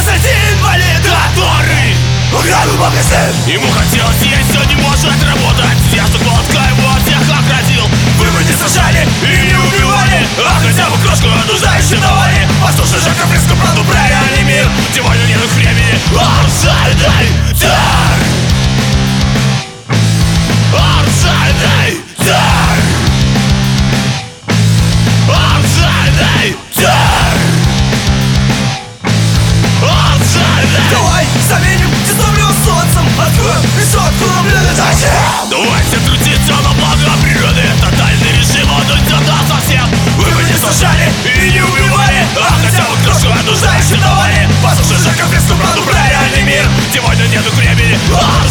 позади инвалид, который ограбил магазин Ему хотелось есть, все не может работать Я что Всюду окружающие навали Послушай, Жаков Фесту, правду про реальный мир. Сегодня нету времени, он